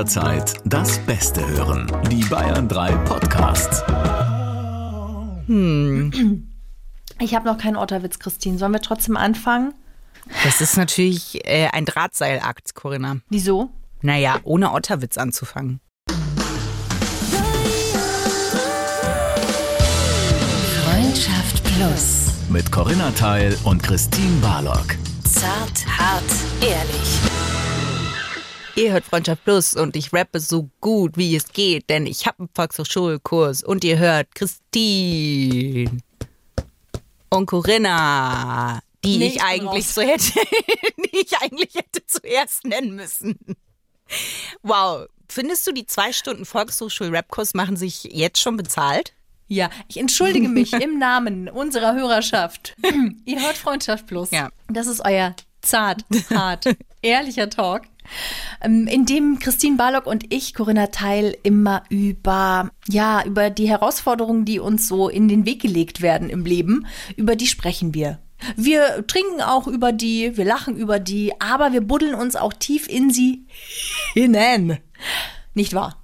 jederzeit das Beste hören. Die Bayern 3 Podcasts. Ich habe noch keinen Otterwitz, Christine. Sollen wir trotzdem anfangen? Das ist natürlich äh, ein Drahtseilakt, Corinna. Wieso? Naja, ohne Otterwitz anzufangen. Freundschaft Plus. Mit Corinna Teil und Christine Barlock. Zart, hart, ehrlich. Ihr hört Freundschaft Plus und ich rappe so gut, wie es geht, denn ich habe einen Volkshochschulkurs und ihr hört Christine und Corinna, die Nee, ich eigentlich raus. so hätte, die ich eigentlich hätte zuerst nennen müssen. Wow, findest du die zwei Stunden Volkshochschul-Rap-Kurs machen sich jetzt schon bezahlt? Ja, ich entschuldige mich im Namen unserer Hörerschaft. Ihr hört Freundschaft Plus. Ja. Das ist euer zart, hart, ehrlicher Talk, in dem Christine Barlock und ich, Corinna Teil, immer über, ja, über die Herausforderungen, die uns so in den Weg gelegt werden im Leben, über die sprechen wir. Wir trinken auch über die, wir lachen über die, aber wir buddeln uns auch tief in sie hinein. Nicht wahr?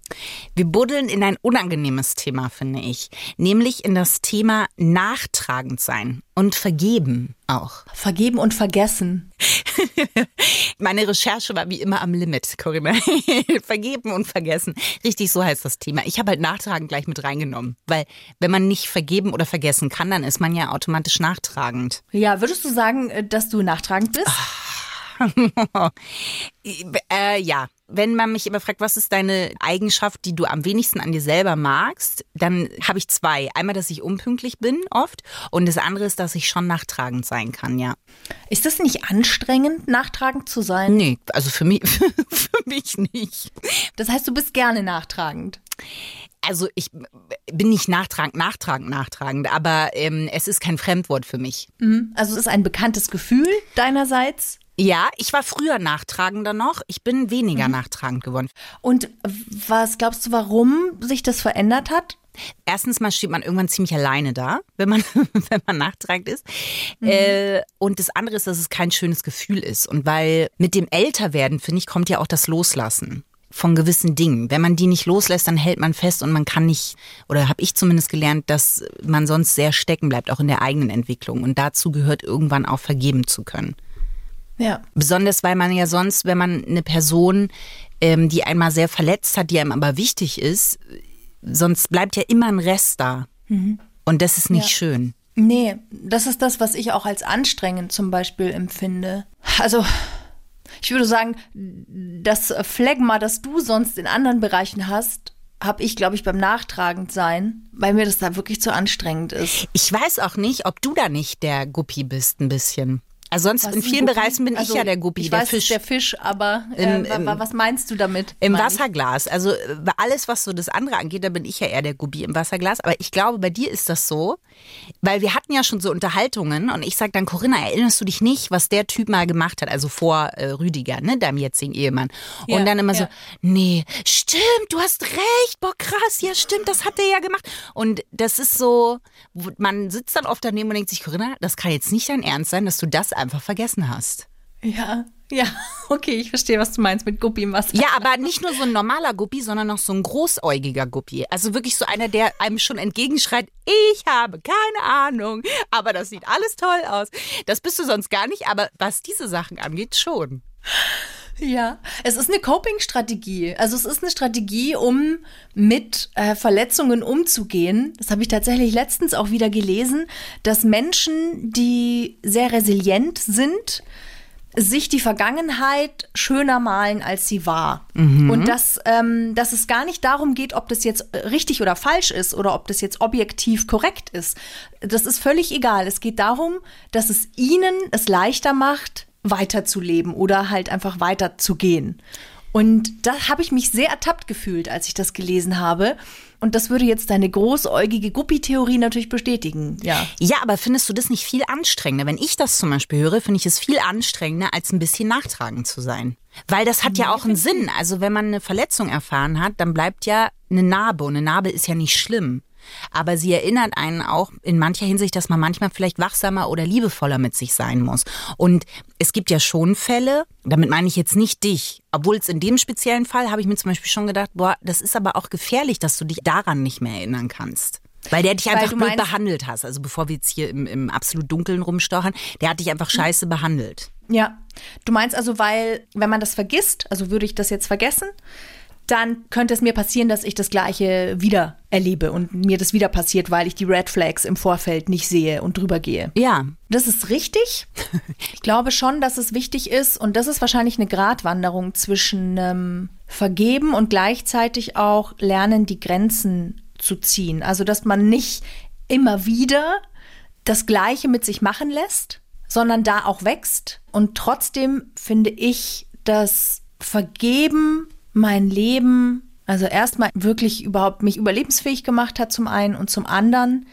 Wir buddeln in ein unangenehmes Thema, finde ich. Nämlich in das Thema nachtragend sein und vergeben auch. Vergeben und vergessen. Meine Recherche war wie immer am Limit, Corinna. vergeben und vergessen. Richtig, so heißt das Thema. Ich habe halt nachtragend gleich mit reingenommen. Weil wenn man nicht vergeben oder vergessen kann, dann ist man ja automatisch nachtragend. Ja, würdest du sagen, äh, dass du nachtragend bist? äh, ja, wenn man mich immer fragt, was ist deine Eigenschaft, die du am wenigsten an dir selber magst, dann habe ich zwei. Einmal, dass ich unpünktlich bin oft und das andere ist, dass ich schon nachtragend sein kann, ja. Ist das nicht anstrengend, nachtragend zu sein? Nee, also für mich, für mich nicht. Das heißt, du bist gerne nachtragend. Also ich bin nicht nachtragend, nachtragend, nachtragend, aber ähm, es ist kein Fremdwort für mich. Also es ist ein bekanntes Gefühl deinerseits. Ja, ich war früher nachtragender noch. Ich bin weniger nachtragend geworden. Und was glaubst du, warum sich das verändert hat? Erstens mal steht man irgendwann ziemlich alleine da, wenn man, wenn man nachtragend ist. Äh, und das andere ist, dass es kein schönes Gefühl ist. Und weil mit dem Älterwerden, finde ich, kommt ja auch das Loslassen von gewissen Dingen. Wenn man die nicht loslässt, dann hält man fest und man kann nicht, oder habe ich zumindest gelernt, dass man sonst sehr stecken bleibt, auch in der eigenen Entwicklung. Und dazu gehört irgendwann auch vergeben zu können. Ja. Besonders weil man ja sonst, wenn man eine Person, ähm, die einmal sehr verletzt hat, die einem aber wichtig ist, sonst bleibt ja immer ein Rest da. Und das ist nicht Ja. schön. Nee, das ist das, was ich auch als anstrengend zum Beispiel empfinde. Also, ich würde sagen, das Phlegma, das du sonst in anderen Bereichen hast, habe ich, glaube ich, beim Nachtragend sein, weil mir das da wirklich zu anstrengend ist. Ich weiß auch nicht, ob du da nicht der Guppi bist, ein bisschen. Also sonst Was in vielen? Bereichen bin Also, ich ja der Guppi, ich der weiß, Fisch. der Fisch, aber äh, im- wa- was meinst du damit? Im meine ich? Wasserglas. Also äh, alles, was so das andere angeht, da bin ich ja eher der Guppi im Wasserglas. Aber ich glaube, bei dir ist das so, weil wir hatten ja schon so Unterhaltungen und ich sag dann, Corinna, erinnerst du dich nicht, was der Typ mal gemacht hat? Also vor äh, Rüdiger, ne, deinem jetzigen Ehemann. Ja, und dann immer ja. so, nee, stimmt, du hast recht, boah krass, ja stimmt, das hat er ja gemacht. Und das ist so, man sitzt dann oft daneben und denkt sich, Corinna, das kann jetzt nicht dein Ernst sein, dass du das einfach vergessen hast. Ja, ja, okay, ich verstehe, was du meinst mit Guppi im Wasser. Ja, aber nicht nur so ein normaler Guppi, sondern noch so ein großäugiger Guppi. Also wirklich so einer, der einem schon entgegenschreit, ich habe keine Ahnung, aber das sieht alles toll aus. Das bist du sonst gar nicht, aber was diese Sachen angeht, schon. Ja, es ist eine Coping-Strategie. Also es ist eine Strategie, um mit äh, Verletzungen umzugehen. Das habe ich tatsächlich letztens auch wieder gelesen, dass Menschen, die sehr resilient sind, sich die Vergangenheit schöner malen, als sie war. Und dass, ähm, dass es gar nicht darum geht, ob das jetzt äh, richtig oder falsch ist oder ob das jetzt objektiv korrekt ist. Das ist völlig egal. Es geht darum, dass es ihnen es leichter macht, weiterzuleben oder halt einfach weiterzugehen. Und da habe ich mich sehr ertappt gefühlt, als ich das gelesen habe. Und das würde jetzt deine großäugige Guppi-Theorie natürlich bestätigen. Ja. Ja, aber findest du das nicht viel anstrengender? Wenn ich das zum Beispiel höre, finde ich es viel anstrengender, als ein bisschen nachtragend zu sein. Weil das hat ja auch einen Sinn. Also wenn man eine Verletzung erfahren hat, dann bleibt ja eine Narbe und eine Narbe ist ja nicht schlimm. Aber sie erinnert einen auch in mancher Hinsicht, dass man manchmal vielleicht wachsamer oder liebevoller mit sich sein muss. Und es gibt ja schon Fälle, damit meine ich jetzt nicht dich, obwohl es in dem speziellen Fall habe ich mir zum Beispiel schon gedacht, boah, das ist aber auch gefährlich, dass du dich daran nicht mehr erinnern kannst. Weil der dich einfach blöd behandelt hast. Also bevor wir jetzt hier im, im absolut Dunkeln rumstochern, der hat dich einfach scheiße behandelt. Ja, du meinst also, weil, wenn man das vergisst, also würde ich das jetzt vergessen, dann könnte es mir passieren, dass ich das Gleiche wieder erlebe und mir das wieder passiert, weil ich die Red Flags im Vorfeld nicht sehe und drüber gehe. Ja, Das ist richtig. Ich glaube schon, dass es wichtig ist und das ist wahrscheinlich eine Gratwanderung zwischen ähm, Vergeben und gleichzeitig auch lernen, die Grenzen zu ziehen. Also, dass man nicht immer wieder das Gleiche mit sich machen lässt, sondern da auch wächst. Und trotzdem finde ich, dass Vergeben mein Leben, also erstmal wirklich überhaupt mich überlebensfähig gemacht hat zum einen und zum anderen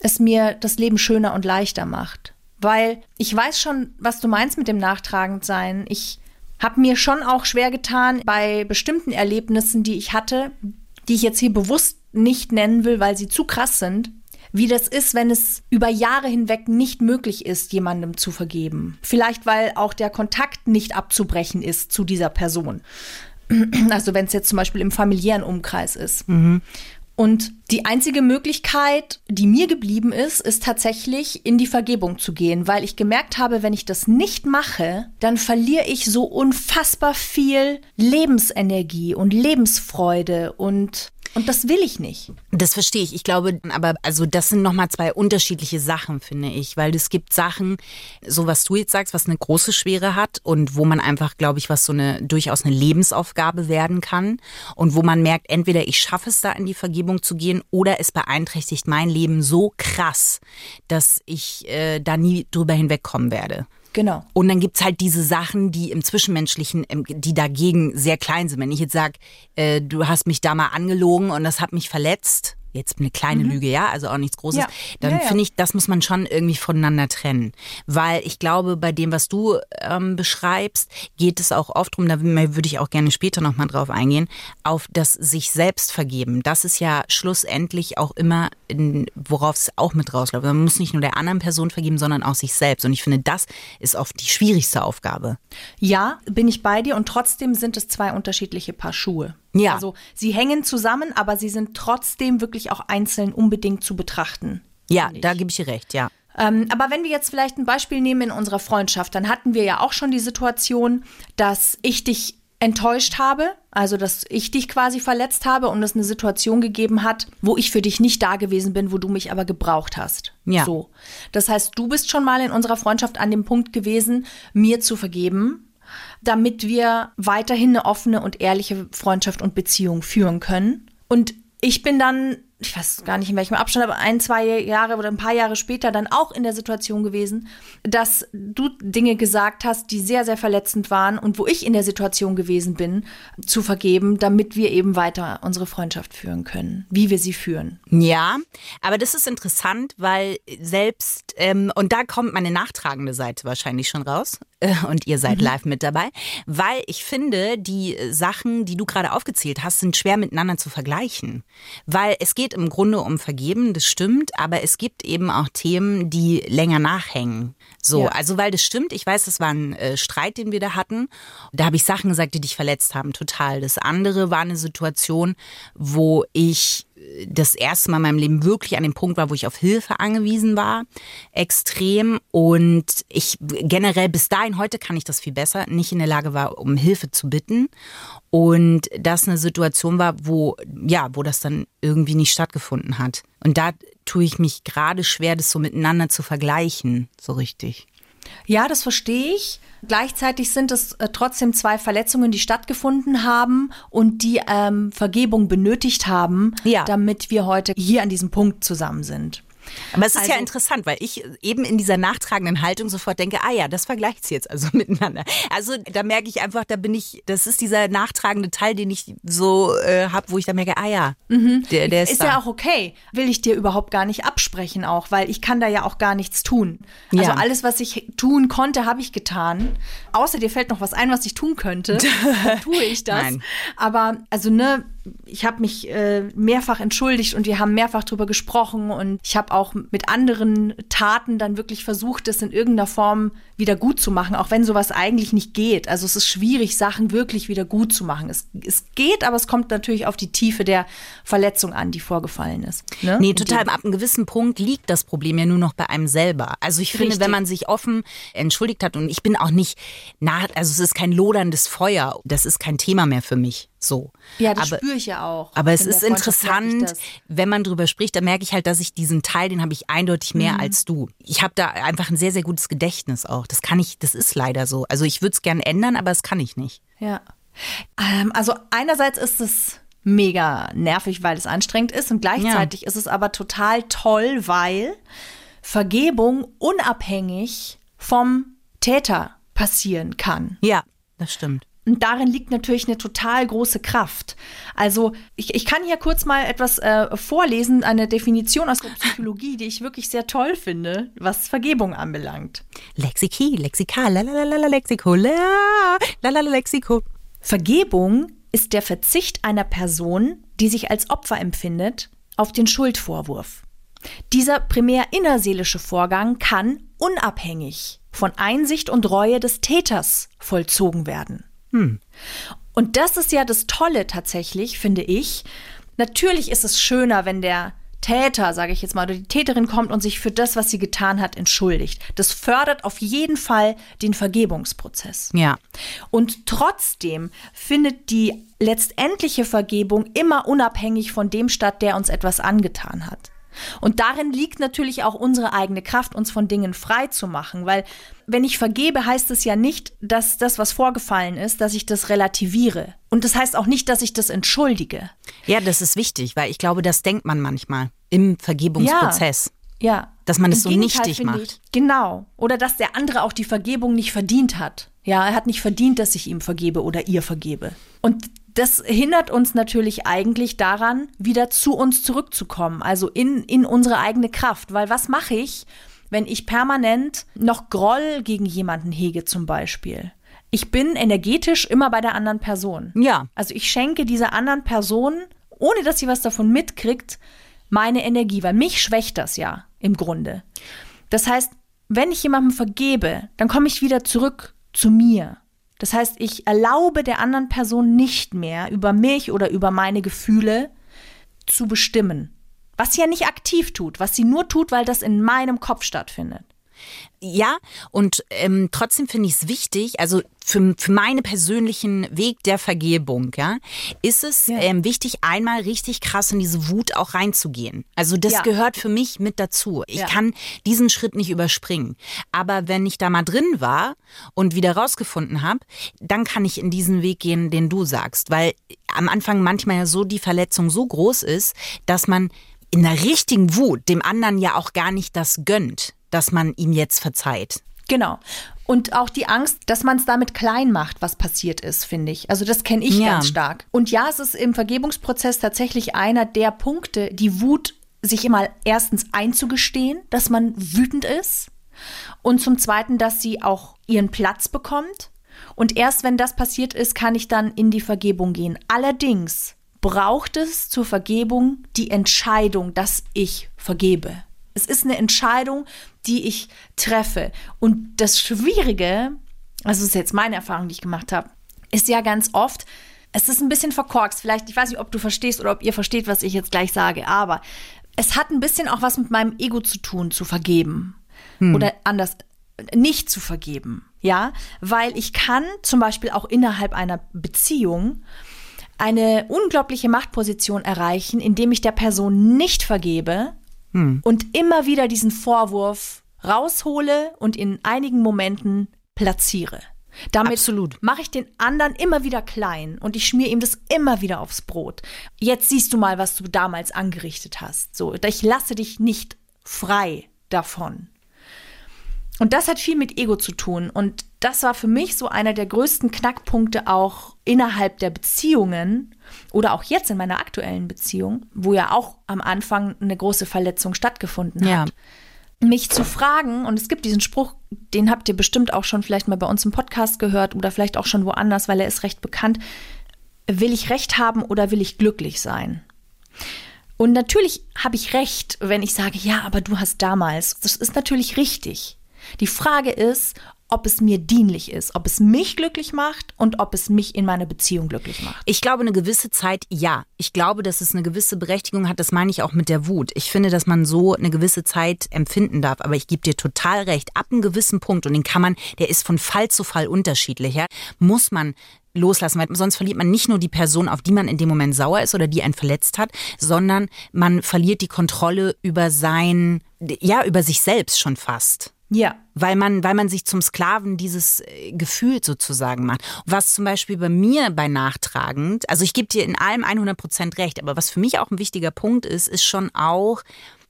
es mir das Leben schöner und leichter macht. Weil ich weiß schon, was du meinst mit dem Nachtragendsein. Ich habe mir schon auch schwer getan bei bestimmten Erlebnissen, die ich hatte, die ich jetzt hier bewusst nicht nennen will, weil sie zu krass sind, wie das ist, wenn es über Jahre hinweg nicht möglich ist, jemandem zu vergeben. Vielleicht, weil auch der Kontakt nicht abzubrechen ist zu dieser Person. Also wenn es jetzt zum Beispiel im familiären Umkreis ist. Und die einzige Möglichkeit, die mir geblieben ist, ist tatsächlich in die Vergebung zu gehen, weil ich gemerkt habe, wenn ich das nicht mache, dann verliere ich so unfassbar viel Lebensenergie und Lebensfreude und und das will ich nicht. Das verstehe ich. Ich glaube, aber also das sind nochmal zwei unterschiedliche Sachen, finde ich. Weil es gibt Sachen, so was du jetzt sagst, was eine große Schwere hat und wo man einfach, glaube ich, was so eine durchaus eine Lebensaufgabe werden kann. Und wo man merkt, entweder ich schaffe es da in die Vergebung zu gehen oder es beeinträchtigt mein Leben so krass, dass ich äh, da nie drüber hinwegkommen werde. Genau. Und dann gibt's halt diese Sachen, die im Zwischenmenschlichen, die dagegen sehr klein sind. Wenn ich jetzt sag, äh, du hast mich da mal angelogen und das hat mich verletzt, jetzt eine kleine Lüge, ja, also auch nichts Großes, Ja. dann Ja, ja. finde ich, das muss man schon irgendwie voneinander trennen. Weil ich glaube, bei dem, was du ähm, beschreibst, geht es auch oft drum, da würde ich auch gerne später nochmal drauf eingehen, auf das sich selbst vergeben. Das ist ja schlussendlich auch immer, worauf es auch mit rausläuft. Man muss nicht nur der anderen Person vergeben, sondern auch sich selbst. Und ich finde, das ist oft die schwierigste Aufgabe. Ja, bin ich bei dir und trotzdem sind es zwei unterschiedliche Paar Schuhe. Ja. Also sie hängen zusammen, aber sie sind trotzdem wirklich auch einzeln unbedingt zu betrachten. Ja, da gebe ich dir recht, ja. Ähm, aber wenn wir jetzt vielleicht ein Beispiel nehmen in unserer Freundschaft, dann hatten wir ja auch schon die Situation, dass ich dich enttäuscht habe, also dass ich dich quasi verletzt habe und es eine Situation gegeben hat, wo ich für dich nicht da gewesen bin, wo du mich aber gebraucht hast. Ja. So. Das heißt, du bist schon mal in unserer Freundschaft an dem Punkt gewesen, mir zu vergeben, damit wir weiterhin eine offene und ehrliche Freundschaft und Beziehung führen können. Und ich bin dann, ich weiß gar nicht in welchem Abstand, aber ein, zwei Jahre oder ein paar Jahre später dann auch in der Situation gewesen, dass du Dinge gesagt hast, die sehr, sehr verletzend waren und wo ich in der Situation gewesen bin, zu vergeben, damit wir eben weiter unsere Freundschaft führen können, wie wir sie führen. Ja, aber das ist interessant, weil selbst, ähm, und da kommt meine nachtragende Seite wahrscheinlich schon raus, äh, und ihr seid live mit dabei, weil ich finde, die Sachen, die du gerade aufgezählt hast, sind schwer miteinander zu vergleichen. Weil es geht im Grunde um Vergeben, das stimmt, aber es gibt eben auch Themen, die länger nachhängen. So, Ja. also weil das stimmt, ich weiß, das war ein äh, Streit, den wir da hatten. Da habe ich Sachen gesagt, die dich verletzt haben, total. Das andere war eine Situation, wo ich das erste Mal in meinem Leben wirklich an dem Punkt war, wo ich auf Hilfe angewiesen war, extrem. Und ich generell bis dahin, heute kann ich das viel besser, nicht in der Lage war, um Hilfe zu bitten. Und das eine Situation war, wo, ja, wo das dann irgendwie nicht stattgefunden hat. Und da tue ich mich gerade schwer, das so miteinander zu vergleichen, so richtig. Ja, das verstehe ich. Gleichzeitig sind es äh, trotzdem zwei Verletzungen, die stattgefunden haben und die ähm, Vergebung benötigt haben, Ja. damit wir heute hier an diesem Punkt zusammen sind. Aber es ist ja Also- interessant, weil ich eben in dieser nachtragenden Haltung sofort denke, ah ja, das vergleicht sie jetzt also miteinander. Also da merke ich einfach, da bin ich, das ist dieser nachtragende Teil, den ich so äh, habe, wo ich dann merke, ah ja, der, der ist, Ist da. ja auch okay. Will ich dir überhaupt gar nicht absprechen auch, weil ich kann da ja auch gar nichts tun. Also Ja. alles, was ich tun konnte, habe ich getan. Außer dir fällt noch was ein, was ich tun könnte. Tue ich das. Nein. Aber also ne, ich habe mich äh, mehrfach entschuldigt und wir haben mehrfach drüber gesprochen und ich habe auch mit anderen Taten dann wirklich versucht, das in irgendeiner Form wieder gut zu machen, auch wenn sowas eigentlich nicht geht. Also es ist schwierig, Sachen wirklich wieder gut zu machen. Es, es geht, aber es kommt natürlich auf die Tiefe der Verletzung an, die vorgefallen ist. Ne? Nee, total. Ab einem gewissen Punkt liegt das Problem ja nur noch bei einem selber. Also ich finde, Richtig. wenn man sich offen entschuldigt hat und ich bin auch nicht nah, also es ist kein loderndes Feuer, das ist kein Thema mehr für mich. So. Ja, das aber, spüre ich ja auch. aber es In ist interessant, wenn man drüber spricht, da merke ich halt, dass ich diesen Teil, den habe ich eindeutig mehr Mhm. als du. Ich habe da einfach ein sehr, sehr gutes Gedächtnis auch. Das kann ich, das ist leider so. Also ich würde es gern ändern, aber das kann ich nicht. Ja. Ähm, also einerseits ist es mega nervig, weil es anstrengend ist und gleichzeitig ist es aber total toll, weil Vergebung unabhängig vom Täter passieren kann. Ja, das stimmt. Und darin liegt natürlich eine total große Kraft. Also ich, ich kann hier kurz mal etwas äh, vorlesen, eine Definition aus der Psychologie, die ich wirklich sehr toll finde, was Vergebung anbelangt. Lexiki, Lexika, la la la la la Lexiko, la la la la Lexiko. Vergebung ist der Verzicht einer Person, die sich als Opfer empfindet, auf den Schuldvorwurf. Dieser primär innerseelische Vorgang kann unabhängig von Einsicht und Reue des Täters vollzogen werden. Und das ist ja das Tolle tatsächlich, finde ich. Natürlich ist es schöner, wenn der Täter, sage ich jetzt mal, oder die Täterin kommt und sich für das, was sie getan hat, entschuldigt. Das fördert auf jeden Fall den Vergebungsprozess. Ja. Und trotzdem findet die letztendliche Vergebung immer unabhängig von dem statt, der uns etwas angetan hat. Und darin liegt natürlich auch unsere eigene Kraft, uns von Dingen frei zu machen, weil wenn ich vergebe, heißt es ja nicht, dass das, was vorgefallen ist, dass ich das relativiere. Und das heißt auch nicht, dass ich das entschuldige. Ja, das ist wichtig, weil ich glaube, das denkt man manchmal im Vergebungsprozess. Ja. Dass man es so Gegenteil nichtig macht. Ich, genau. Oder dass der andere auch die Vergebung nicht verdient hat. Ja, er hat nicht verdient, dass ich ihm vergebe oder ihr vergebe. Und das hindert uns natürlich eigentlich daran, wieder zu uns zurückzukommen, also in, in unsere eigene Kraft. Weil was mache ich, wenn ich permanent noch Groll gegen jemanden hege zum Beispiel? Ich bin energetisch immer bei der anderen Person. Ja. Also ich schenke dieser anderen Person, ohne dass sie was davon mitkriegt, meine Energie, weil mich schwächt das ja im Grunde. Das heißt, wenn ich jemandem vergebe, dann komme ich wieder zurück zu mir. Das heißt, ich erlaube der anderen Person nicht mehr über mich oder über meine Gefühle zu bestimmen. Was sie ja nicht aktiv tut, was sie nur tut, weil das in meinem Kopf stattfindet. Ja, und ähm, trotzdem finde ich es wichtig, also für, für meinen persönlichen Weg der Vergebung, ja, ist es Ja. ähm, wichtig, einmal richtig krass in diese Wut auch reinzugehen. Also das Ja. gehört für mich mit dazu. Ich Ja. kann diesen Schritt nicht überspringen. Aber wenn ich da mal drin war und wieder rausgefunden habe, dann kann ich in diesen Weg gehen, den du sagst. Weil am Anfang manchmal ja so die Verletzung so groß ist, dass man in der richtigen Wut dem anderen ja auch gar nicht das gönnt, dass man ihm jetzt verzeiht. Genau. Und auch die Angst, dass man es damit klein macht, was passiert ist, finde ich. Also das kenne ich Ja. ganz stark. Und ja, es ist im Vergebungsprozess tatsächlich einer der Punkte, die Wut sich immer erstens einzugestehen, dass man wütend ist und zum Zweiten, dass sie auch ihren Platz bekommt. Und erst wenn das passiert ist, kann ich dann in die Vergebung gehen. Allerdings braucht es zur Vergebung die Entscheidung, dass ich vergebe. Es ist eine Entscheidung, die ich treffe. Und das Schwierige, also das ist jetzt meine Erfahrung, die ich gemacht habe, ist ja ganz oft, es ist ein bisschen verkorkst. Vielleicht, ich weiß nicht, ob du verstehst oder ob ihr versteht, was ich jetzt gleich sage, aber es hat ein bisschen auch was mit meinem Ego zu tun, zu vergeben. Oder anders, nicht zu vergeben. Ja, weil ich kann zum Beispiel auch innerhalb einer Beziehung eine unglaubliche Machtposition erreichen, indem ich der Person nicht vergebe und immer wieder diesen Vorwurf raushole und in einigen Momenten platziere. Damit mache ich den anderen immer wieder klein und ich schmier ihm das immer wieder aufs Brot. Jetzt siehst du mal, was du damals angerichtet hast. So, ich lasse dich nicht frei davon. Und das hat viel mit Ego zu tun. Und das war für mich so einer der größten Knackpunkte auch innerhalb der Beziehungen oder auch jetzt in meiner aktuellen Beziehung, wo ja auch am Anfang eine große Verletzung stattgefunden Ja. hat. Mich zu fragen, und es gibt diesen Spruch, den habt ihr bestimmt auch schon vielleicht mal bei uns im Podcast gehört oder vielleicht auch schon woanders, weil er ist recht bekannt. will ich recht haben oder will ich glücklich sein? Und natürlich habe ich recht, wenn ich sage, ja, aber du hast damals. Das ist natürlich richtig. Die Frage ist, ob es mir dienlich ist, ob es mich glücklich macht und ob es mich in meiner Beziehung glücklich macht. Ich glaube, eine gewisse Zeit, ja. Ich glaube, dass es eine gewisse Berechtigung hat. Das meine ich auch mit der Wut. Ich finde, dass man so eine gewisse Zeit empfinden darf. Aber ich gebe dir total recht. Ab einem gewissen Punkt, und den kann man, der ist von Fall zu Fall unterschiedlicher, muss man loslassen, weil sonst verliert man nicht nur die Person, auf die man in dem Moment sauer ist oder die einen verletzt hat, sondern man verliert die Kontrolle über sein, ja, über sich selbst schon fast. Ja. Weil man, weil man sich zum Sklaven dieses äh, Gefühl sozusagen macht. Was zum Beispiel bei mir bei nachtragend, also ich gebe dir in allem 100 Prozent recht, aber was für mich auch ein wichtiger Punkt ist, ist schon auch,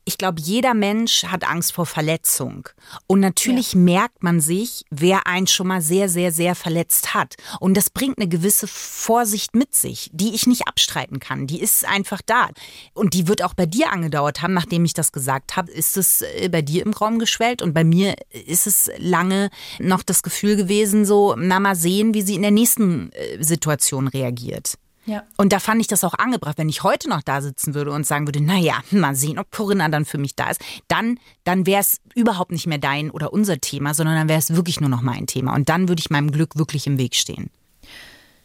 ich glaube, jeder Mensch hat Angst vor Verletzung. Und natürlich ja. merkt man sich, wer einen schon mal sehr, sehr, sehr verletzt hat. Und das bringt eine gewisse Vorsicht mit sich, die ich nicht abstreiten kann. Die ist einfach da. Und die wird auch bei dir angedauert haben, nachdem ich das gesagt habe, ist es äh, bei dir im Raum geschwellt. Und bei mir ist es lange noch das Gefühl gewesen, so, na mal sehen, wie sie in der nächsten äh, Situation reagiert. Ja. Und da fand ich das auch angebracht, wenn ich heute noch da sitzen würde und sagen würde, naja, mal sehen, ob Corinna dann für mich da ist, dann, dann wäre es überhaupt nicht mehr dein oder unser Thema, sondern dann wäre es wirklich nur noch mein Thema. Und dann würde ich meinem Glück wirklich im Weg stehen.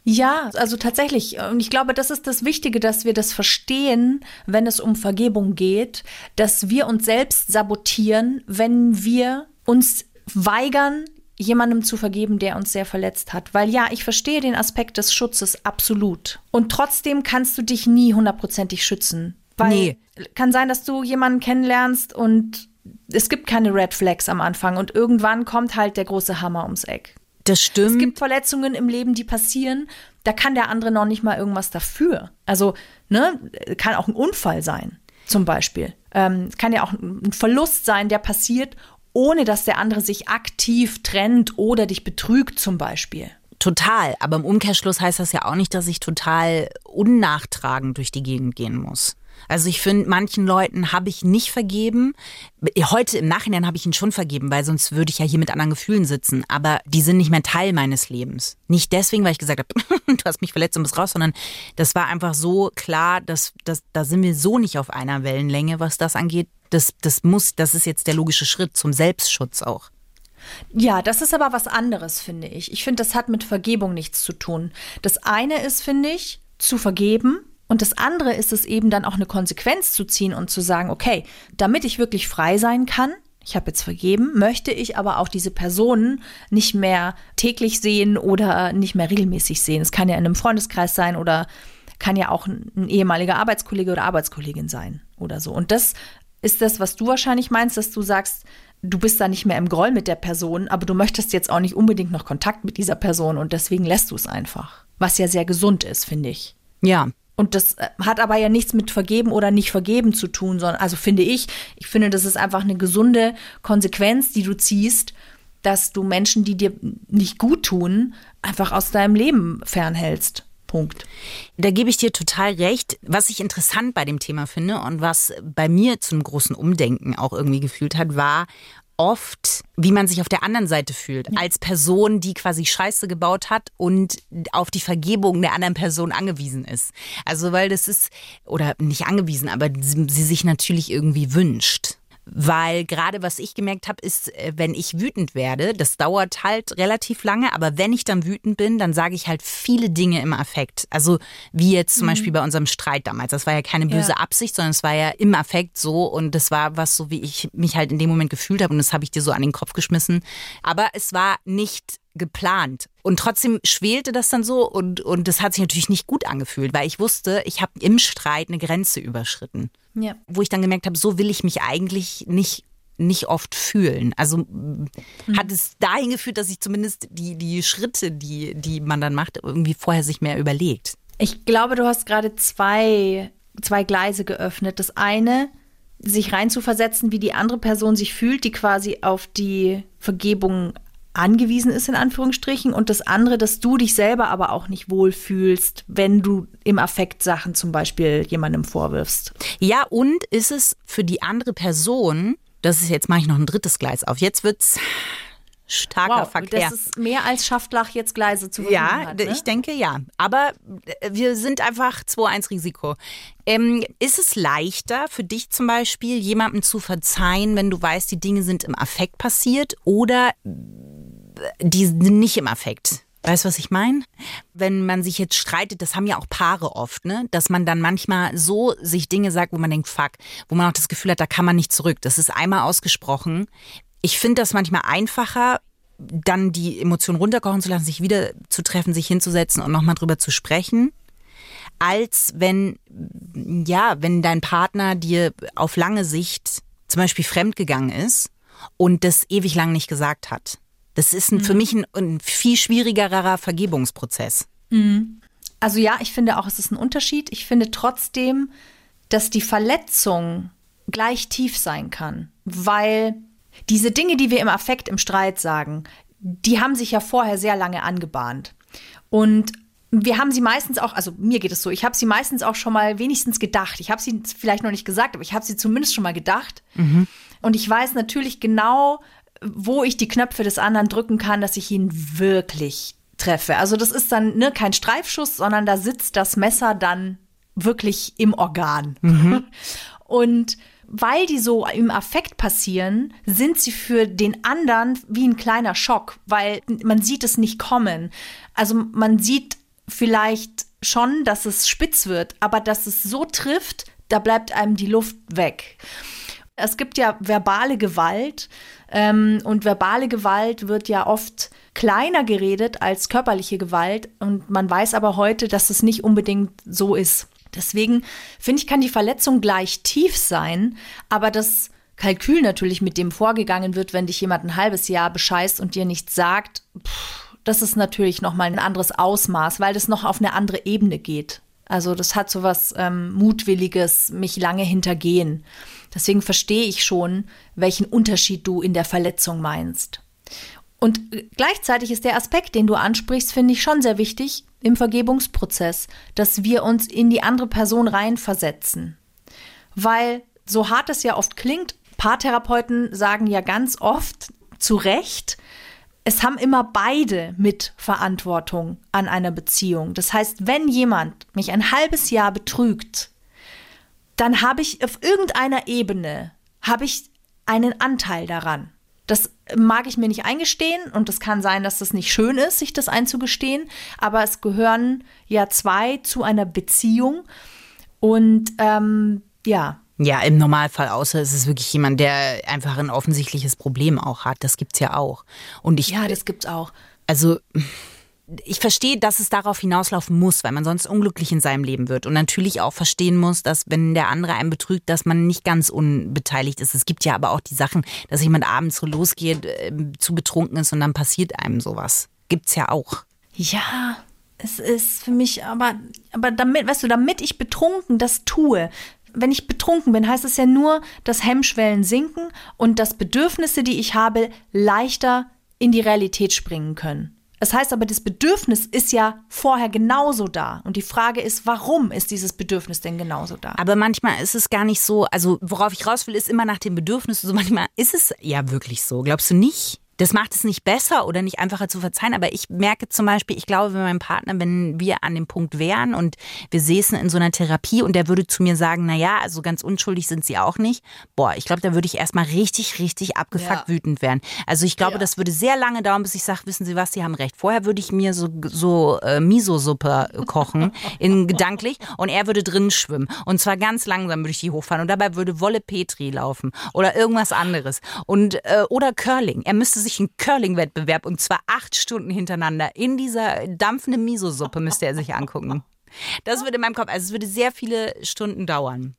Ja, also tatsächlich. Und ich glaube, das ist das Wichtige, dass wir das verstehen, wenn es um Vergebung geht, dass wir uns selbst sabotieren, wenn wir uns weigern, jemandem zu vergeben, der uns sehr verletzt hat. Weil ja, ich verstehe den Aspekt des Schutzes absolut. Und trotzdem kannst du dich nie hundertprozentig schützen. Weil nee. kann sein, dass du jemanden kennenlernst und es gibt keine Red Flags am Anfang und irgendwann kommt halt der große Hammer ums Eck. Das stimmt. Es gibt Verletzungen im Leben, die passieren, da kann der andere noch nicht mal irgendwas dafür. Also, ne, kann auch ein Unfall sein, zum Beispiel. Ähm, kann ja auch ein Verlust sein, der passiert ohne dass der andere sich aktiv trennt oder dich betrügt zum Beispiel. Total, aber im Umkehrschluss heißt das ja auch nicht, dass ich total unnachtragend durch die Gegend gehen muss. Also ich finde, manchen Leuten habe ich nicht vergeben. Heute im Nachhinein habe ich ihn schon vergeben, weil sonst würde ich ja hier mit anderen Gefühlen sitzen. Aber die sind nicht mehr Teil meines Lebens. Nicht deswegen, weil ich gesagt habe, du hast mich verletzt und bist raus, sondern das war einfach so klar, dass, dass da sind wir so nicht auf einer Wellenlänge, was das angeht. Das, das muss, das ist jetzt der logische Schritt zum Selbstschutz auch. Ja, das ist aber was anderes, finde ich. Ich finde, das hat mit Vergebung nichts zu tun. Das eine ist, finde ich, zu vergeben und das andere ist es eben dann auch eine Konsequenz zu ziehen und zu sagen, okay, damit ich wirklich frei sein kann, ich habe jetzt vergeben, möchte ich aber auch diese Personen nicht mehr täglich sehen oder nicht mehr regelmäßig sehen. Es kann ja in einem Freundeskreis sein oder kann ja auch ein ehemaliger Arbeitskollege oder Arbeitskollegin sein oder so. Und das ist das, was du wahrscheinlich meinst, dass du sagst, du bist da nicht mehr im Groll mit der Person, aber du möchtest jetzt auch nicht unbedingt noch Kontakt mit dieser Person und deswegen lässt du es einfach. Was ja sehr gesund ist, finde ich. Ja, und das äh, hat aber ja nichts mit vergeben oder nicht vergeben zu tun, sondern, also finde ich, ich finde, das ist einfach eine gesunde Konsequenz, die du ziehst, dass du Menschen, die dir nicht gut tun, einfach aus deinem Leben fernhältst. Punkt. Da gebe ich dir total recht. Was ich interessant bei dem Thema finde und was bei mir zum großen Umdenken auch irgendwie gefühlt hat, war, oft, wie man sich auf der anderen Seite fühlt, als Person, die quasi Scheiße gebaut hat und auf die Vergebung der anderen Person angewiesen ist. Also weil das ist, oder nicht angewiesen, aber sie, sie sich natürlich irgendwie wünscht. Weil gerade was ich gemerkt habe, ist, äh, wenn ich wütend werde, das dauert halt relativ lange, aber wenn ich dann wütend bin, dann sage ich halt viele Dinge im Affekt. Also wie jetzt zum mhm. Beispiel bei unserem Streit damals. Das war ja keine böse ja. Absicht, sondern es war ja im Affekt so und das war was so, wie ich mich halt in dem Moment gefühlt habe und das habe ich dir so an den Kopf geschmissen. Aber es war nicht geplant. Und trotzdem schwelte das dann so und, und das hat sich natürlich nicht gut angefühlt, weil ich wusste, ich habe im Streit eine Grenze überschritten. Ja. Wo ich dann gemerkt habe, so will ich mich eigentlich nicht nicht oft fühlen. Also mhm. hat es dahin geführt, dass ich zumindest die, die Schritte, die, die man dann macht, irgendwie vorher sich mehr überlegt. Ich glaube, du hast gerade zwei, zwei Gleise geöffnet. Das eine, sich reinzuversetzen, wie die andere Person sich fühlt, die quasi auf die Vergebung angewiesen ist, in Anführungsstrichen, und das andere, dass du dich selber aber auch nicht wohlfühlst, wenn du im Affekt Sachen zum Beispiel jemandem vorwirfst. Ja, und ist es für die andere Person, das ist jetzt mache ich noch ein drittes Gleis auf, jetzt wird's starker Wow, Verkehr. das ist mehr als Schaftlach jetzt Gleise zu Ja, hat. Ne? ich denke ja. Aber äh, wir sind einfach 2-1 Risiko. Ähm, ist es leichter für dich zum Beispiel, jemandem zu verzeihen, wenn du weißt, die Dinge sind im Affekt passiert oder die sind nicht im Affekt? Weißt du, was ich meine? Wenn man sich jetzt streitet, das haben ja auch Paare oft, ne? Dass man dann manchmal so sich Dinge sagt, wo man denkt, fuck, wo man auch das Gefühl hat, da kann man nicht zurück. Das ist einmal ausgesprochen. Ich finde das manchmal einfacher, dann die Emotionen runterkochen zu lassen, sich wieder zu treffen, sich hinzusetzen und nochmal drüber zu sprechen, als wenn, ja, wenn dein Partner dir auf lange Sicht zum Beispiel fremdgegangen ist und das ewig lang nicht gesagt hat. Das ist ein, für mich ein, ein viel schwierigerer Vergebungsprozess. Also ja, ich finde auch, es ist ein Unterschied. Ich finde trotzdem, dass die Verletzung gleich tief sein kann, weil diese Dinge, die wir im Affekt, im Streit sagen, die haben sich ja vorher sehr lange angebahnt. Und wir haben sie meistens auch, also mir geht es so, ich habe sie meistens auch schon mal wenigstens gedacht. Ich habe sie vielleicht noch nicht gesagt, aber ich habe sie zumindest schon mal gedacht. Und ich weiß natürlich genau, wo ich die Knöpfe des anderen drücken kann, dass ich ihn wirklich treffe. Also das ist dann ne, kein Streifschuss, sondern da sitzt das Messer dann wirklich im Organ. Und weil die so im Affekt passieren, sind sie für den anderen wie ein kleiner Schock, weil man sieht es nicht kommen. Also man sieht vielleicht schon, dass es spitz wird, aber dass es so trifft, da bleibt einem die Luft weg. Es gibt ja verbale Gewalt ähm, und verbale Gewalt wird ja oft kleiner geredet als körperliche Gewalt und man weiß aber heute, dass es nicht unbedingt so ist. Deswegen finde ich, kann die Verletzung gleich tief sein, aber das Kalkül natürlich, mit dem vorgegangen wird, wenn dich jemand ein halbes Jahr bescheißt und dir nichts sagt, pff, das ist natürlich nochmal ein anderes Ausmaß, weil das noch auf eine andere Ebene geht. Also das hat so was ähm, Mutwilliges, mich lange hintergehen. Deswegen verstehe ich schon, welchen Unterschied du in der Verletzung meinst. Und gleichzeitig ist der Aspekt, den du ansprichst, finde ich schon sehr wichtig im Vergebungsprozess, dass wir uns in die andere Person reinversetzen. Weil, so hart es ja oft klingt, Paartherapeuten sagen ja ganz oft zu Recht, es haben immer beide mit Verantwortung an einer Beziehung. Das heißt, wenn jemand mich ein halbes Jahr betrügt, dann habe ich auf irgendeiner Ebene habe ich einen Anteil daran. Das mag ich mir nicht eingestehen und es kann sein, dass das nicht schön ist, sich das einzugestehen, aber es gehören ja zwei zu einer Beziehung und ähm, ja, Ja, im Normalfall, außer es ist wirklich jemand, der einfach ein offensichtliches Problem auch hat. Das gibt's ja auch. Und ich, ja, das gibt's auch. also ich verstehe, dass es darauf hinauslaufen muss, weil man sonst unglücklich in seinem Leben wird. Und natürlich auch verstehen muss, dass wenn der andere einen betrügt, dass man nicht ganz unbeteiligt ist. Es gibt ja aber auch die Sachen, dass jemand abends so losgeht, äh, zu betrunken ist und dann passiert einem sowas. Gibt's ja auch. Ja, es ist für mich aber, aber damit, weißt du, damit ich betrunken das tue, wenn ich betrunken bin, heißt es ja nur, dass Hemmschwellen sinken und dass Bedürfnisse, die ich habe, leichter in die Realität springen können. Es heißt aber, das Bedürfnis ist ja vorher genauso da. Und die Frage ist, warum ist dieses Bedürfnis denn genauso da? Aber manchmal ist es gar nicht so, also worauf ich raus will, ist immer nach dem Bedürfnis. So manchmal ist es ja wirklich so. Glaubst du nicht? Das macht es nicht besser oder nicht einfacher zu verzeihen, aber ich merke zum Beispiel, ich glaube, wenn mein Partner, wenn wir an dem Punkt wären und wir säßen in so einer Therapie und der würde zu mir sagen, na ja, also ganz unschuldig sind sie auch nicht. Boah, ich glaube, da würde ich erstmal richtig, richtig abgefuckt Ja. wütend werden. Also ich glaube, Ja. das würde sehr lange dauern, bis ich sage, wissen Sie was, Sie haben recht. Vorher würde ich mir so, so äh, Miso-Suppe kochen, in gedanklich, und er würde drin schwimmen. Und zwar ganz langsam würde ich die hochfahren. Und dabei würde Wolle Petri laufen oder irgendwas anderes. Und, äh, oder Curling. Er müsste sich einen Curling-Wettbewerb und zwar acht Stunden hintereinander in dieser dampfenden Miso-Suppe müsste er sich angucken. Das würde in meinem Kopf, also es würde sehr viele Stunden dauern.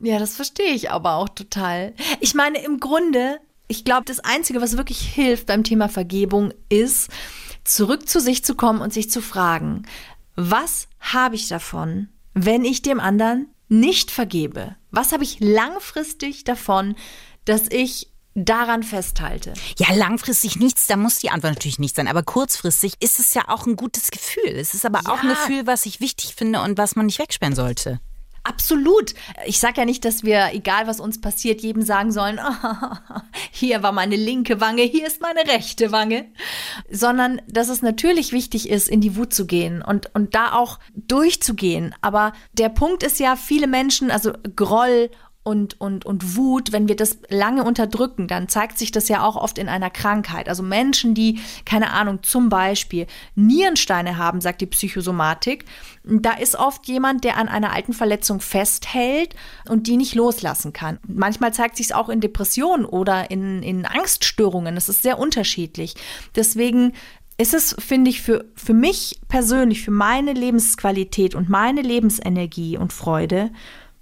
Ja, das verstehe ich aber auch total. Ich meine, im Grunde, ich glaube, das Einzige, was wirklich hilft beim Thema Vergebung, ist, zurück zu sich zu kommen und sich zu fragen, was habe ich davon, wenn ich dem anderen nicht vergebe? Was habe ich langfristig davon, dass ich daran festhalte? Ja, langfristig nichts, da muss die Antwort natürlich nicht sein. Aber kurzfristig ist es ja auch ein gutes Gefühl. Es ist aber auch ein Ja. Gefühl, was ich wichtig finde und was man nicht wegsperren sollte. Absolut. Ich sage ja nicht, dass wir, egal was uns passiert, jedem sagen sollen, hier war meine linke Wange, hier ist meine rechte Wange, sondern dass es natürlich wichtig ist, in die Wut zu gehen und, und da auch durchzugehen. Aber der Punkt ist ja, viele Menschen, also Groll und, und, und Wut, wenn wir das lange unterdrücken, dann zeigt sich das ja auch oft in einer Krankheit. Also Menschen, die, keine Ahnung, zum Beispiel Nierensteine haben, sagt die Psychosomatik, da ist oft jemand, der an einer alten Verletzung festhält und die nicht loslassen kann. Manchmal zeigt sich es auch in Depressionen oder in, in Angststörungen. Das ist sehr unterschiedlich. Deswegen ist es, finde ich, für, für mich persönlich, für meine Lebensqualität und meine Lebensenergie und Freude,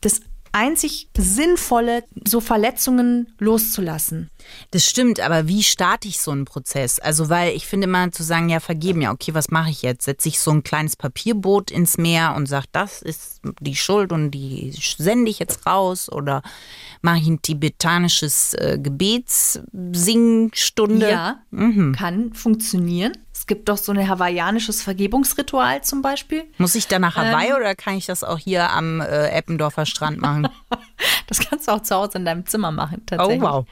das einzig Sinnvolle, so Verletzungen loszulassen. Das stimmt, aber wie starte ich so einen Prozess? Also, weil ich finde mal zu sagen, ja, vergeben, ja, okay, was mache ich jetzt? Setze ich so ein kleines Papierboot ins Meer und sage, das ist die Schuld und die sende ich jetzt raus? Oder mache ich ein tibetanisches äh, Gebetssingstunde? Ja, mhm. kann funktionieren. Es gibt doch so ein hawaiianisches Vergebungsritual zum Beispiel. Muss ich da nach Hawaii ähm, oder kann ich das auch hier am äh, Eppendorfer Strand machen? das kannst du auch zu Hause in deinem Zimmer machen, tatsächlich. Oh, wow.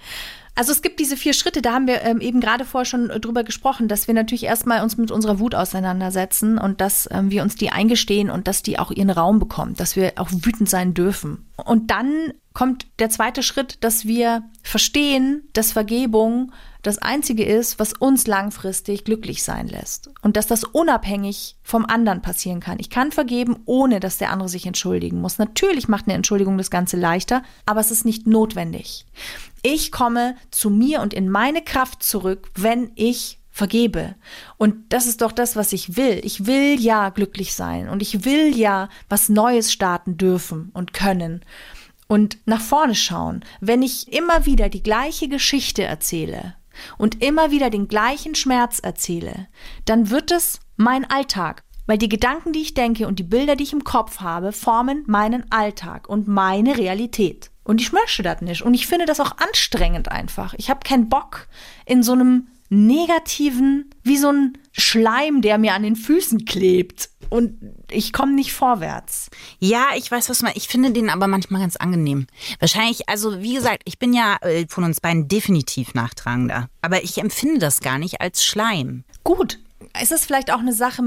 Also es gibt diese vier Schritte, da haben wir ähm, eben gerade vorher schon drüber gesprochen, dass wir natürlich erstmal uns mit unserer Wut auseinandersetzen und dass ähm, wir uns die eingestehen und dass die auch ihren Raum bekommt, dass wir auch wütend sein dürfen. Und dann kommt der zweite Schritt, dass wir verstehen, dass Vergebung das Einzige ist, was uns langfristig glücklich sein lässt. Und dass das unabhängig vom anderen passieren kann. Ich kann vergeben, ohne dass der andere sich entschuldigen muss. Natürlich macht eine Entschuldigung das Ganze leichter, aber es ist nicht notwendig. Ich komme zu mir und in meine Kraft zurück, wenn ich vergebe. Und das ist doch das, was ich will. Ich will ja glücklich sein und ich will ja was Neues starten dürfen und können und nach vorne schauen. Wenn ich immer wieder die gleiche Geschichte erzähle, und immer wieder den gleichen Schmerz erzähle, dann wird es mein Alltag. Weil die Gedanken, die ich denke und die Bilder, die ich im Kopf habe, formen meinen Alltag und meine Realität. Und ich möchte das nicht. Und ich finde das auch anstrengend einfach. Ich habe keinen Bock in so einem negativen, wie so ein Schleim, der mir an den Füßen klebt. Und ich komme nicht vorwärts. Ja, ich weiß, was man. Ich finde den aber manchmal ganz angenehm. Wahrscheinlich, also wie gesagt, ich bin ja äh, von uns beiden definitiv nachtragender. Aber ich empfinde das gar nicht als Schleim. Gut. Es ist vielleicht auch eine Sache,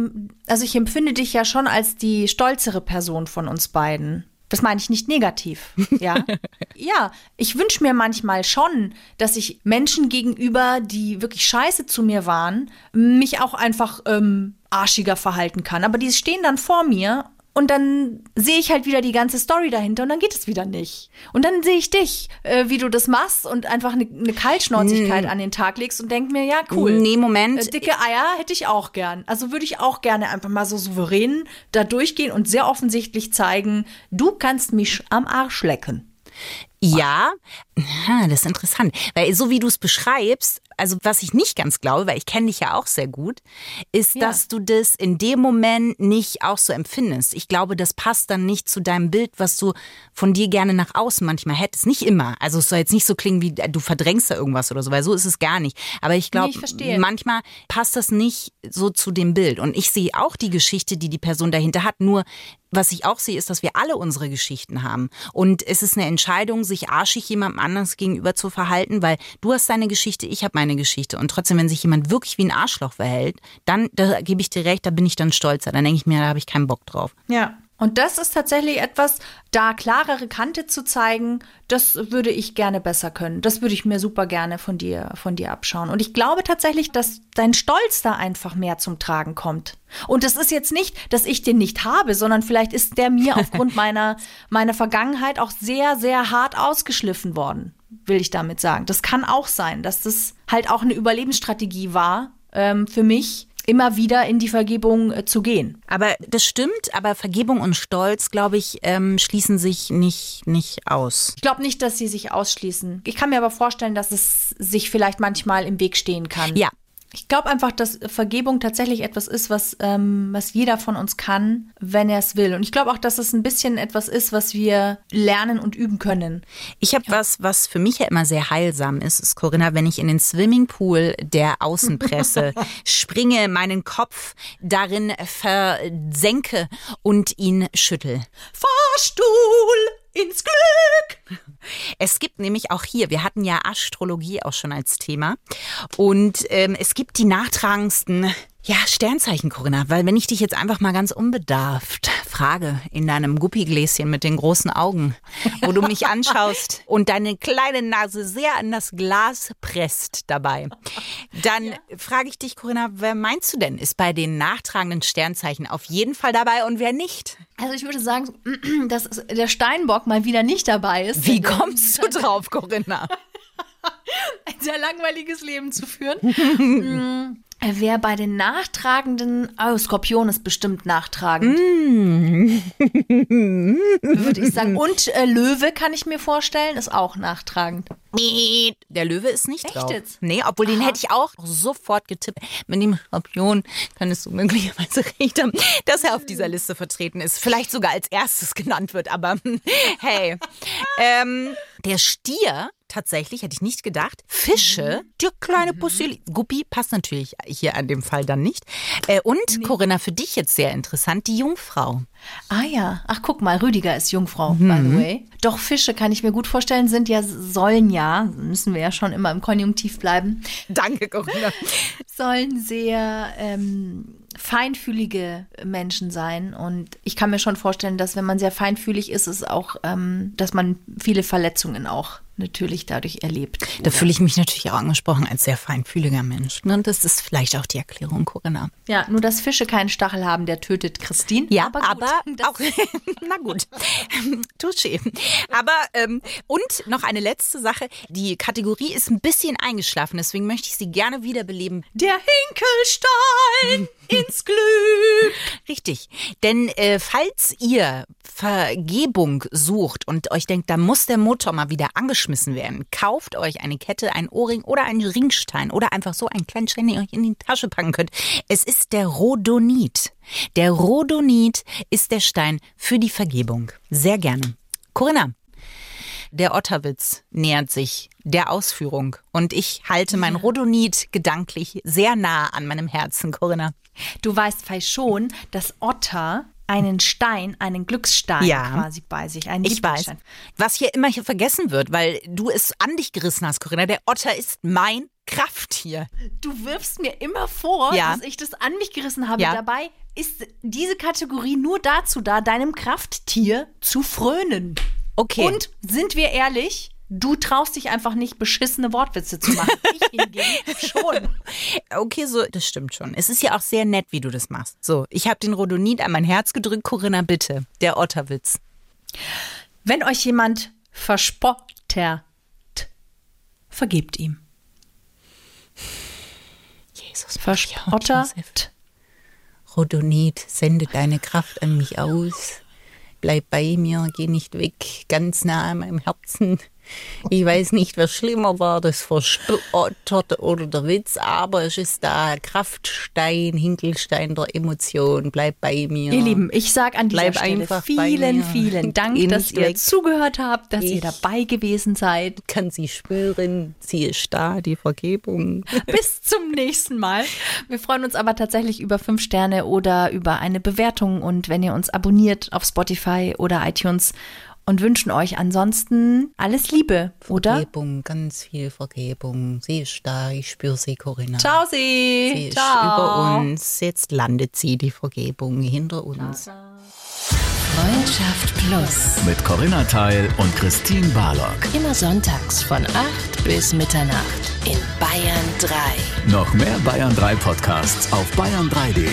also ich empfinde dich ja schon als die stolzere Person von uns beiden. Das meine ich nicht negativ. Ja, ja ich wünsche mir manchmal schon, dass ich Menschen gegenüber, die wirklich scheiße zu mir waren, mich auch einfach ähm, arschiger verhalten kann. Aber die stehen dann vor mir und dann sehe ich halt wieder die ganze Story dahinter und dann geht es wieder nicht. Und dann sehe ich dich, äh, wie du das machst und einfach eine, eine Kaltschnäuzigkeit mm. an den Tag legst und denk mir, ja, cool. Nee, Moment. Äh, dicke Eier hätte ich auch gern. Also würde ich auch gerne einfach mal so souverän da durchgehen und sehr offensichtlich zeigen, du kannst mich am Arsch lecken. Ja, das ist interessant, weil so wie du es beschreibst, also was ich nicht ganz glaube, weil ich kenne dich ja auch sehr gut, ist, ja. dass du das in dem Moment nicht auch so empfindest. Ich glaube, das passt dann nicht zu deinem Bild, was du von dir gerne nach außen manchmal hättest. Nicht immer. Also es soll jetzt nicht so klingen, wie du verdrängst da irgendwas oder so, weil so ist es gar nicht. Aber ich glaube, nee, manchmal passt das nicht so zu dem Bild. Und ich sehe auch die Geschichte, die die Person dahinter hat. Nur was ich auch sehe, ist, dass wir alle unsere Geschichten haben. Und es ist eine Entscheidung, sich arschig jemandem anders gegenüber zu verhalten, weil du hast deine Geschichte, ich habe meine Geschichte. Und trotzdem, wenn sich jemand wirklich wie ein Arschloch verhält, dann, da gebe ich dir recht, da bin ich dann stolzer. Dann denke ich mir, da habe ich keinen Bock drauf. Ja. Und das ist tatsächlich etwas, da klarere Kante zu zeigen, das würde ich gerne besser können. Das würde ich mir super gerne von dir, von dir abschauen. Und ich glaube tatsächlich, dass dein Stolz da einfach mehr zum Tragen kommt. Und das ist jetzt nicht, dass ich den nicht habe, sondern vielleicht ist der mir aufgrund meiner, meiner Vergangenheit auch sehr, sehr hart ausgeschliffen worden, will ich damit sagen. Das kann auch sein, dass das halt auch eine Überlebensstrategie war ähm, für mich, immer wieder in die Vergebung äh, zu gehen. Aber das stimmt, aber Vergebung und Stolz, glaube ich, ähm, schließen sich nicht, nicht aus. Ich glaube nicht, dass sie sich ausschließen. Ich kann mir aber vorstellen, dass es sich vielleicht manchmal im Weg stehen kann. Ja, ich glaube einfach, dass Vergebung tatsächlich etwas ist, was, ähm, was jeder von uns kann, wenn er es will. Und ich glaube auch, dass es ein bisschen etwas ist, was wir lernen und üben können. Ich habe ja. was, was für mich ja immer sehr heilsam ist, ist Corinna, wenn ich in den Swimmingpool der Außenpresse springe, meinen Kopf darin versenke und ihn schüttel. Fahrstuhl ins Glück. Es gibt nämlich auch hier, wir hatten ja Astrologie auch schon als Thema. Und ähm, es gibt die nachtragendsten ja, Sternzeichen, Corinna, weil wenn ich dich jetzt einfach mal ganz unbedarft frage in deinem Guppigläschen mit den großen Augen, wo du mich anschaust und deine kleine Nase sehr an das Glas presst dabei, dann ja. frage ich dich, Corinna, wer meinst du denn, ist bei den nachtragenden Sternzeichen auf jeden Fall dabei und wer nicht? Also ich würde sagen, dass der Steinbock mal wieder nicht dabei ist. Wie kommst du drauf, Corinna? Ein sehr langweiliges Leben zu führen. Wer bei den nachtragenden, oh, Skorpion ist bestimmt nachtragend. Mm. Würde ich sagen. Und äh, Löwe kann ich mir vorstellen, ist auch nachtragend. Der Löwe ist nicht Echt drauf. jetzt? Nee, obwohl den hätte ich auch sofort getippt. Mit dem Skorpion könntest du möglicherweise recht haben, dass er auf dieser Liste vertreten ist. Vielleicht sogar als erstes genannt wird, aber hey. ähm, der Stier tatsächlich, hätte ich nicht gedacht. Fische, Mhm. die kleine Pussy. Guppi passt natürlich hier an dem Fall dann nicht. Äh, und Corinna, für dich jetzt sehr interessant, die Jungfrau. Ah ja, ach guck mal, Rüdiger ist Jungfrau, Mhm. by the way. Doch Fische kann ich mir gut vorstellen, sind ja, sollen ja, müssen wir ja schon immer im Konjunktiv bleiben, Danke, Corinna. sollen sehr ähm, feinfühlige Menschen sein. Und ich kann mir schon vorstellen, dass wenn man sehr feinfühlig ist, ist auch, ähm, dass man viele Verletzungen auch natürlich dadurch erlebt. Da fühle ich mich natürlich auch angesprochen als sehr feinfühliger Mensch. Und das ist vielleicht auch die Erklärung, Corinna. Ja, nur dass Fische keinen Stachel haben, der tötet Christine. Ja, aber, aber, auch, na gut, touché. Aber, ähm, und noch eine letzte Sache. Die Kategorie ist ein bisschen eingeschlafen, deswegen möchte ich sie gerne wiederbeleben. Der Hinkelstein ins Glück. Richtig. Denn äh, falls ihr Vergebung sucht und euch denkt, da muss der Motor mal wieder angeschmissen werden, kauft euch eine Kette, ein Ohrring oder einen Ringstein oder einfach so einen kleinen Stein, den ihr euch in die Tasche packen könnt. Es ist der Rhodonit. Der Rhodonit ist der Stein für die Vergebung. Sehr gerne. Corinna, der Otterwitz nähert sich der Ausführung und ich halte mein Rhodonit gedanklich sehr nah an meinem Herzen, Corinna. Du weißt vielleicht schon, dass Otter einen Stein, einen Glücksstein Ja. quasi bei sich, einen Ich weiß. Was hier immer hier vergessen wird, weil du es an dich gerissen hast, Corinna. Der Otter ist mein Krafttier. Du wirfst mir immer vor, Ja. dass ich das an mich gerissen habe. Ja. Dabei ist diese Kategorie nur dazu da, deinem Krafttier zu frönen. Okay. Und sind wir ehrlich, du traust dich einfach nicht, beschissene Wortwitze zu machen. Ich hingegen schon. Okay, so, das stimmt schon. Es ist ja auch sehr nett, wie du das machst. So, ich habe den Rhodonit an mein Herz gedrückt. Corinna, bitte. Der Otterwitz. Wenn euch jemand verspottert, vergebt ihm. Jesus. Verspottert. Rhodonit, sende deine Kraft an mich aus. Bleib bei mir, geh nicht weg, ganz nah an meinem Herzen. Ich weiß nicht, was schlimmer war, das Verspotterte oder der Witz, aber es ist da Kraftstein, Hinkelstein der Emotion. Bleib bei mir. Ihr Lieben, ich sage an dieser Bleib Stelle vielen, vielen Dank, Geh dass ihr zugehört habt, dass ihr dabei gewesen seid. kann sie spüren, sie ist da, die Vergebung. Bis zum nächsten Mal. Wir freuen uns aber tatsächlich über fünf Sterne oder über eine Bewertung und wenn ihr uns abonniert auf Spotify oder iTunes und wünschen euch ansonsten alles Liebe, oder? Vergebung, ganz viel Vergebung. Sie ist da, ich spüre sie, Corinna. Ciao, Sie Sie. ist Ciao. über uns. Jetzt landet sie, die Vergebung, hinter uns. Freundschaft Plus. Mit Corinna Teil und Christine Barlock. Immer sonntags von 8 bis Mitternacht in Bayern 3. Noch mehr Bayern 3 Podcasts auf bayern3.de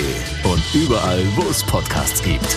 und überall, wo es Podcasts gibt.